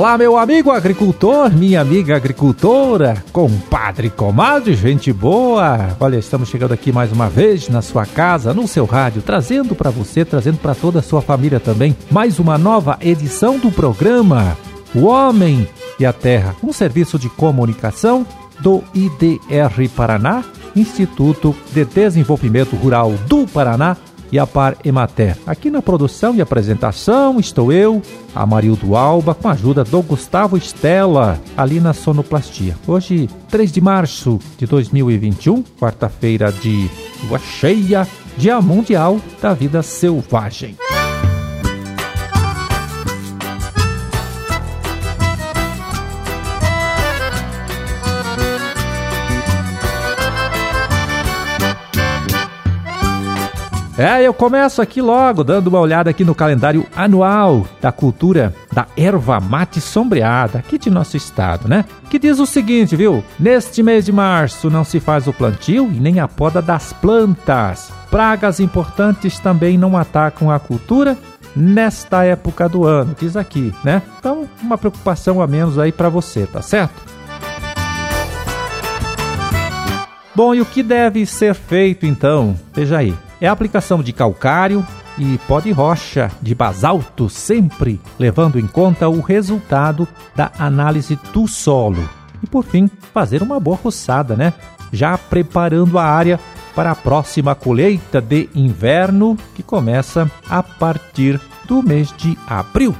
Olá, meu amigo agricultor, minha amiga agricultora, compadre, comadre, gente boa. Olha, estamos chegando aqui mais uma vez na sua casa, no seu rádio, trazendo para você, trazendo para toda a sua família também, mais uma nova edição do programa O Homem e a Terra, um serviço de comunicação do IDR Paraná, Instituto de Desenvolvimento Rural do Paraná e a Par Emater. Aqui na produção e apresentação estou eu, Amarildo Alba, com a ajuda do Gustavo Estela, ali na Sonoplastia. Hoje, 3 de março de 2021, quarta-feira de lua cheia, Dia Mundial da Vida Selvagem. É, eu começo aqui logo, dando uma olhada aqui no calendário anual da cultura da erva mate sombreada aqui de nosso estado, né? Que diz o seguinte, viu? Neste mês de março não se faz o plantio e nem a poda das plantas. Pragas importantes também não atacam a cultura nesta época do ano, diz aqui, né? Então, uma preocupação a menos aí para você, tá certo? Bom, e o que deve ser feito então? Veja aí é a aplicação de calcário e pó de rocha de basalto, sempre levando em conta o resultado da análise do solo. E por fim, fazer uma boa roçada, né? Já preparando a área para a próxima colheita de inverno, que começa a partir do mês de abril.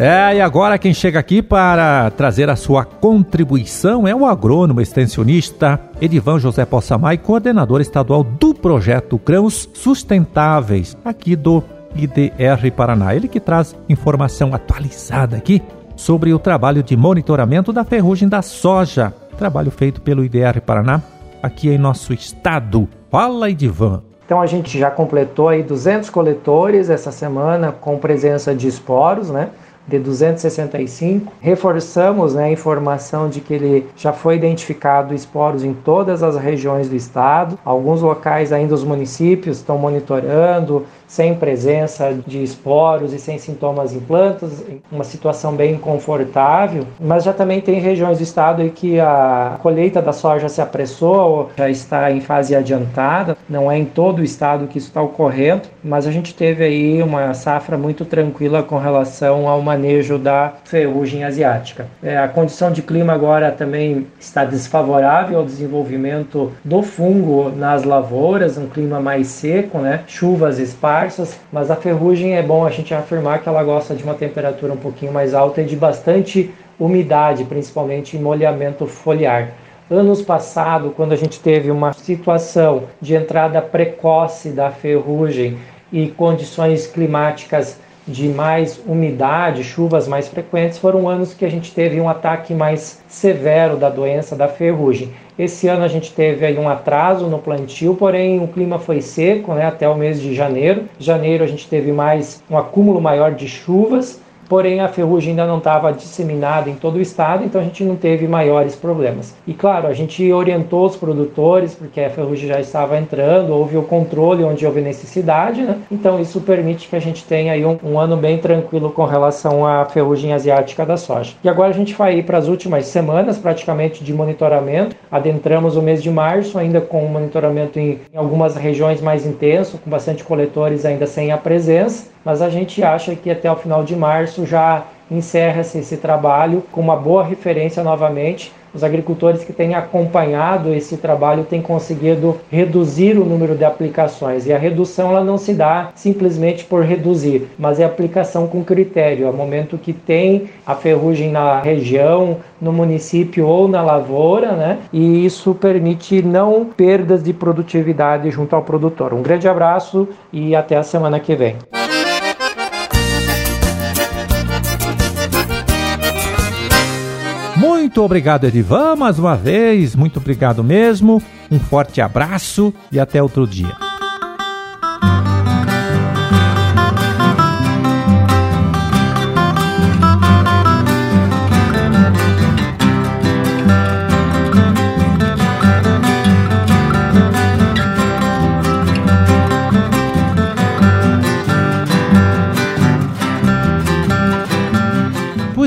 É, e agora quem chega aqui para trazer a sua contribuição é o agrônomo extensionista Edivan José Possamay, coordenador estadual do projeto Grãos Sustentáveis, aqui do IDR Paraná. Ele que traz informação atualizada aqui sobre o trabalho de monitoramento da ferrugem da soja, trabalho feito pelo IDR Paraná aqui em nosso estado. Fala, Edivan. Então a gente já completou aí 200 coletores essa semana com presença de esporos, né? De 265. Reforçamos né, a informação de que ele já foi identificado esporos em todas as regiões do estado. Alguns locais ainda os municípios estão monitorando, sem presença de esporos e sem sintomas em plantas, uma situação bem confortável. Mas já também tem regiões do estado em que a colheita da soja se apressou, já está em fase adiantada. Não é em todo o estado que isso está ocorrendo, mas a gente teve aí uma safra muito tranquila com relação ao manejo da ferrugem asiática. É, a condição de clima agora também está desfavorável ao desenvolvimento do fungo nas lavouras, um clima mais seco, né? chuvas esparsas mas a ferrugem é bom a gente afirmar que ela gosta de uma temperatura um pouquinho mais alta e de bastante umidade, principalmente em molhamento foliar. Anos passado, quando a gente teve uma situação de entrada precoce da ferrugem e condições climáticas de mais umidade, chuvas mais frequentes, foram anos que a gente teve um ataque mais severo da doença da ferrugem. Esse ano a gente teve aí um atraso no plantio, porém o clima foi seco né, até o mês de janeiro. Janeiro a gente teve mais um acúmulo maior de chuvas porém a ferrugem ainda não estava disseminada em todo o estado, então a gente não teve maiores problemas. E claro, a gente orientou os produtores, porque a ferrugem já estava entrando, houve o controle onde houve necessidade, né? então isso permite que a gente tenha aí um, um ano bem tranquilo com relação à ferrugem asiática da soja. E agora a gente vai ir para as últimas semanas, praticamente de monitoramento, adentramos o mês de março ainda com monitoramento em, em algumas regiões mais intenso, com bastante coletores ainda sem a presença, mas a gente acha que até o final de março já encerra-se esse trabalho com uma boa referência novamente. Os agricultores que têm acompanhado esse trabalho têm conseguido reduzir o número de aplicações. E a redução ela não se dá simplesmente por reduzir, mas é aplicação com critério. É o momento que tem a ferrugem na região, no município ou na lavoura, né? E isso permite não perdas de produtividade junto ao produtor. Um grande abraço e até a semana que vem. Muito obrigado, Edivan, mais uma vez. Muito obrigado mesmo. Um forte abraço e até outro dia.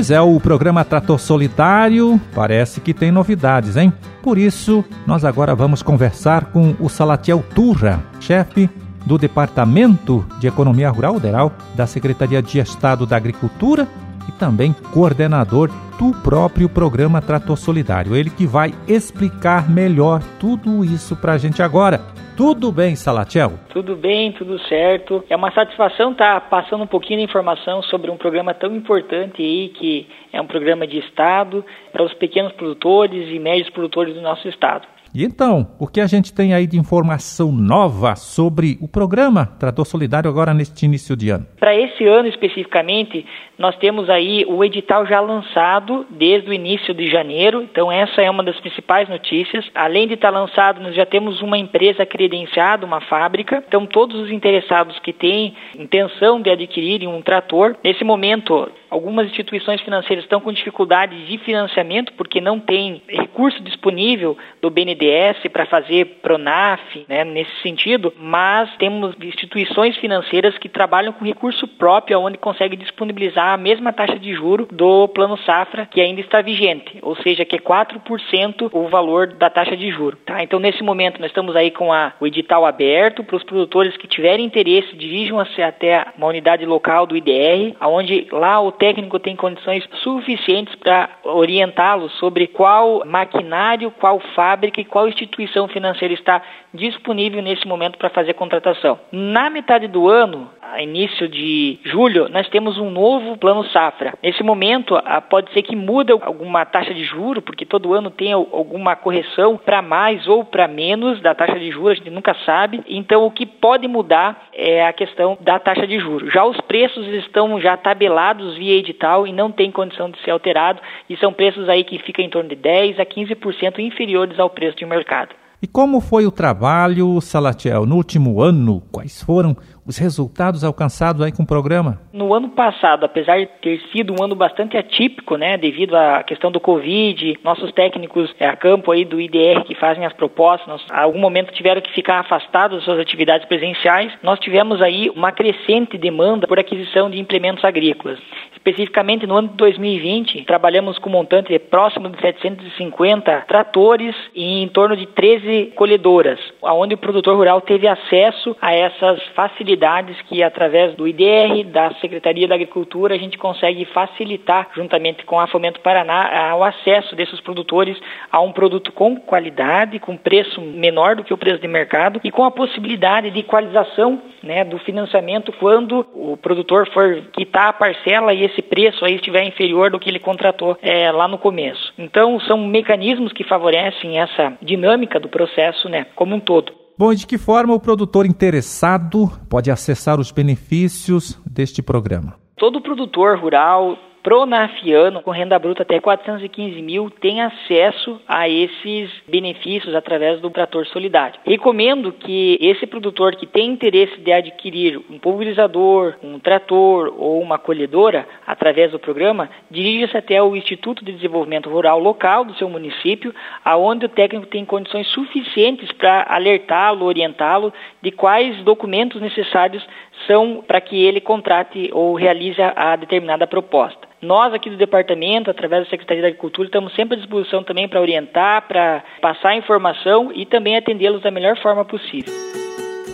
Pois é, o programa Trator Solidário parece que tem novidades, hein? Por isso, nós agora vamos conversar com o Salatiel Turra, chefe do Departamento de Economia Rural Rural da Secretaria de Estado da Agricultura e também coordenador do próprio programa Trator Solidário. Ele que vai explicar melhor tudo isso para a gente agora. Tudo bem, Salatiel? Tudo bem, tudo certo. É uma satisfação estar tá passando um pouquinho de informação sobre um programa tão importante aí, que é um programa de Estado para os pequenos produtores e médios produtores do nosso Estado. E então, o que a gente tem aí de informação nova sobre o programa Trator Solidário agora neste início de ano? Para esse ano especificamente, nós temos aí o edital já lançado desde o início de janeiro, então essa é uma das principais notícias. Além de estar lançado, nós já temos uma empresa credenciada, uma fábrica. Então todos os interessados que têm intenção de adquirirem um trator, nesse momento Algumas instituições financeiras estão com dificuldades de financiamento porque não tem recurso disponível do BNDES para fazer Pronaf, né, nesse sentido, mas temos instituições financeiras que trabalham com recurso próprio, onde consegue disponibilizar a mesma taxa de juro do Plano Safra que ainda está vigente, ou seja, que é 4% o valor da taxa de juro. Tá? Então, nesse momento, nós estamos aí com a, o edital aberto para os produtores que tiverem interesse, dirijam-se até uma unidade local do IDR, onde lá o técnico tem condições suficientes para orientá-lo sobre qual maquinário, qual fábrica e qual instituição financeira está disponível nesse momento para fazer contratação. Na metade do ano, início de julho, nós temos um novo plano safra. Nesse momento, pode ser que muda alguma taxa de juro, porque todo ano tem alguma correção para mais ou para menos da taxa de juros, a gente nunca sabe. Então, o que pode mudar é a questão da taxa de juros. Já os preços estão já tabelados via edital e não tem condição de ser alterado, e são preços aí que ficam em torno de 10 a 15% inferiores ao preço de mercado. E como foi o trabalho, Salatiel, no último ano? Quais foram os resultados alcançados aí com o programa? No ano passado, apesar de ter sido um ano bastante atípico, né, devido à questão do Covid, nossos técnicos é, a campo aí do IDR que fazem as propostas, nós, a algum momento tiveram que ficar afastados das suas atividades presenciais, nós tivemos aí uma crescente demanda por aquisição de implementos agrícolas. Especificamente no ano de 2020, trabalhamos com um montante próximo de 750 tratores e em torno de 13 colhedoras, onde o produtor rural teve acesso a essas facilidades facilidades que, através do IDR, da Secretaria da Agricultura, a gente consegue facilitar, juntamente com a Fomento Paraná, o acesso desses produtores a um produto com qualidade, com preço menor do que o preço de mercado e com a possibilidade de equalização né, do financiamento quando o produtor for quitar a parcela e esse preço aí estiver inferior do que ele contratou é, lá no começo. Então, são mecanismos que favorecem essa dinâmica do processo né, como um todo. Bom, e de que forma o produtor interessado pode acessar os benefícios deste programa? Todo produtor rural pronafiano com renda bruta até 415 mil tem acesso a esses benefícios através do trator solidário. Recomendo que esse produtor que tem interesse de adquirir um pulverizador, um trator ou uma colhedora através do programa, dirija-se até o Instituto de Desenvolvimento Rural local do seu município, aonde o técnico tem condições suficientes para alertá-lo, orientá-lo de quais documentos necessários são para que ele contrate ou realize a determinada proposta. Nós aqui do departamento, através da Secretaria da Agricultura, estamos sempre à disposição também para orientar, para passar informação e também atendê-los da melhor forma possível.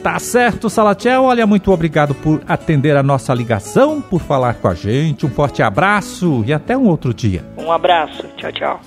Tá certo, Salatiel. Olha, muito obrigado por atender a nossa ligação, por falar com a gente. Um forte abraço e até um outro dia. Um abraço. Tchau, tchau.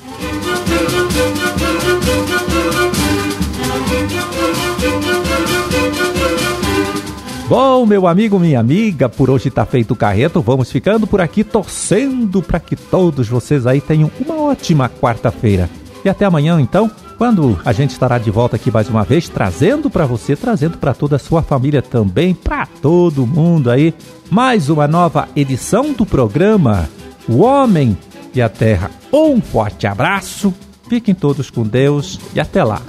Bom, meu amigo, minha amiga, por hoje tá feito o carreto. Vamos ficando por aqui torcendo para que todos vocês aí tenham uma ótima quarta-feira. E até amanhã, então, quando a gente estará de volta aqui mais uma vez, trazendo para você, trazendo para toda a sua família também, para todo mundo aí, mais uma nova edição do programa O Homem e a Terra. Um forte abraço, fiquem todos com Deus e até lá.